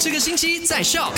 这个星期在笑。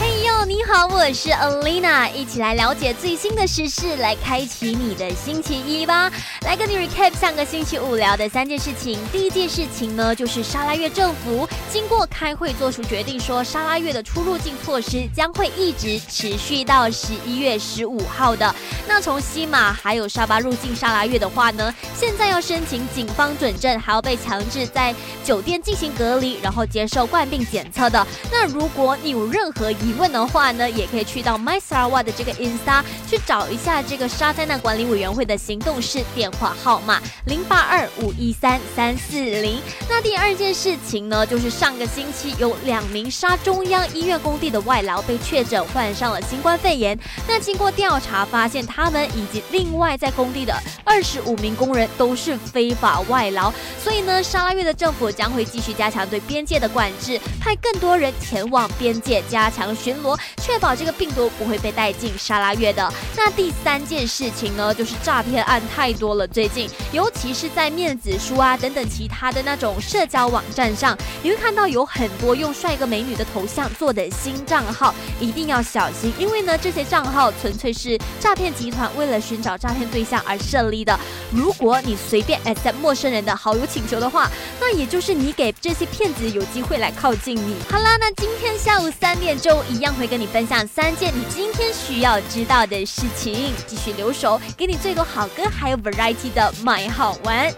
嘿你好，我是 Alina，一起来了解最新的时事，来开启你的星期一吧。来跟你 recap 上个星期五聊的三件事情。第一件事情呢，就是沙拉越政府经过开会做出决定，说沙拉越的出入境措施将会一直持续到十一月十五号的。那从西马还有沙巴入境沙拉越的话呢，现在要申请警方准证，还要被强制在酒店进行隔离，然后接受冠病检测的。那如果你有任何疑问的话呢，也可以去到 my Sarawa 的这个 Insta 去找一下这个沙灾难管理委员会的行动室电话号码零八二五一三三四零。那第二件事情呢，就是上个星期有两名沙中央医院工地的外劳被确诊患上了新冠肺炎。那经过调查发现，他们以及另外在工地的二十五名工人都是非法外劳。所以呢，沙拉越的政府将会继续加强对边界的管制，派更多人前往边界加强巡逻。确保这个病毒不会被带进沙拉越的。那第三件事情呢，就是诈骗案太多了。最近，尤其是在面子书啊等等其他的那种社交网站上，你会看到有很多用帅哥美女的头像做的新账号，一定要小心，因为呢，这些账号纯粹是诈骗集团为了寻找诈骗对象而设立的。如果你随便 accept 陌生人的好友请求的话，那也就是你给这些骗子有机会来靠近你。好啦，那今天下午三点钟一样会跟你。分享三件你今天需要知道的事情，继续留守，给你最多好歌，还有 variety 的买好玩。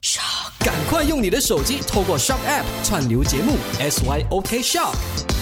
赶快用你的手机透过 Shop App 串流节目 SYOK Shop。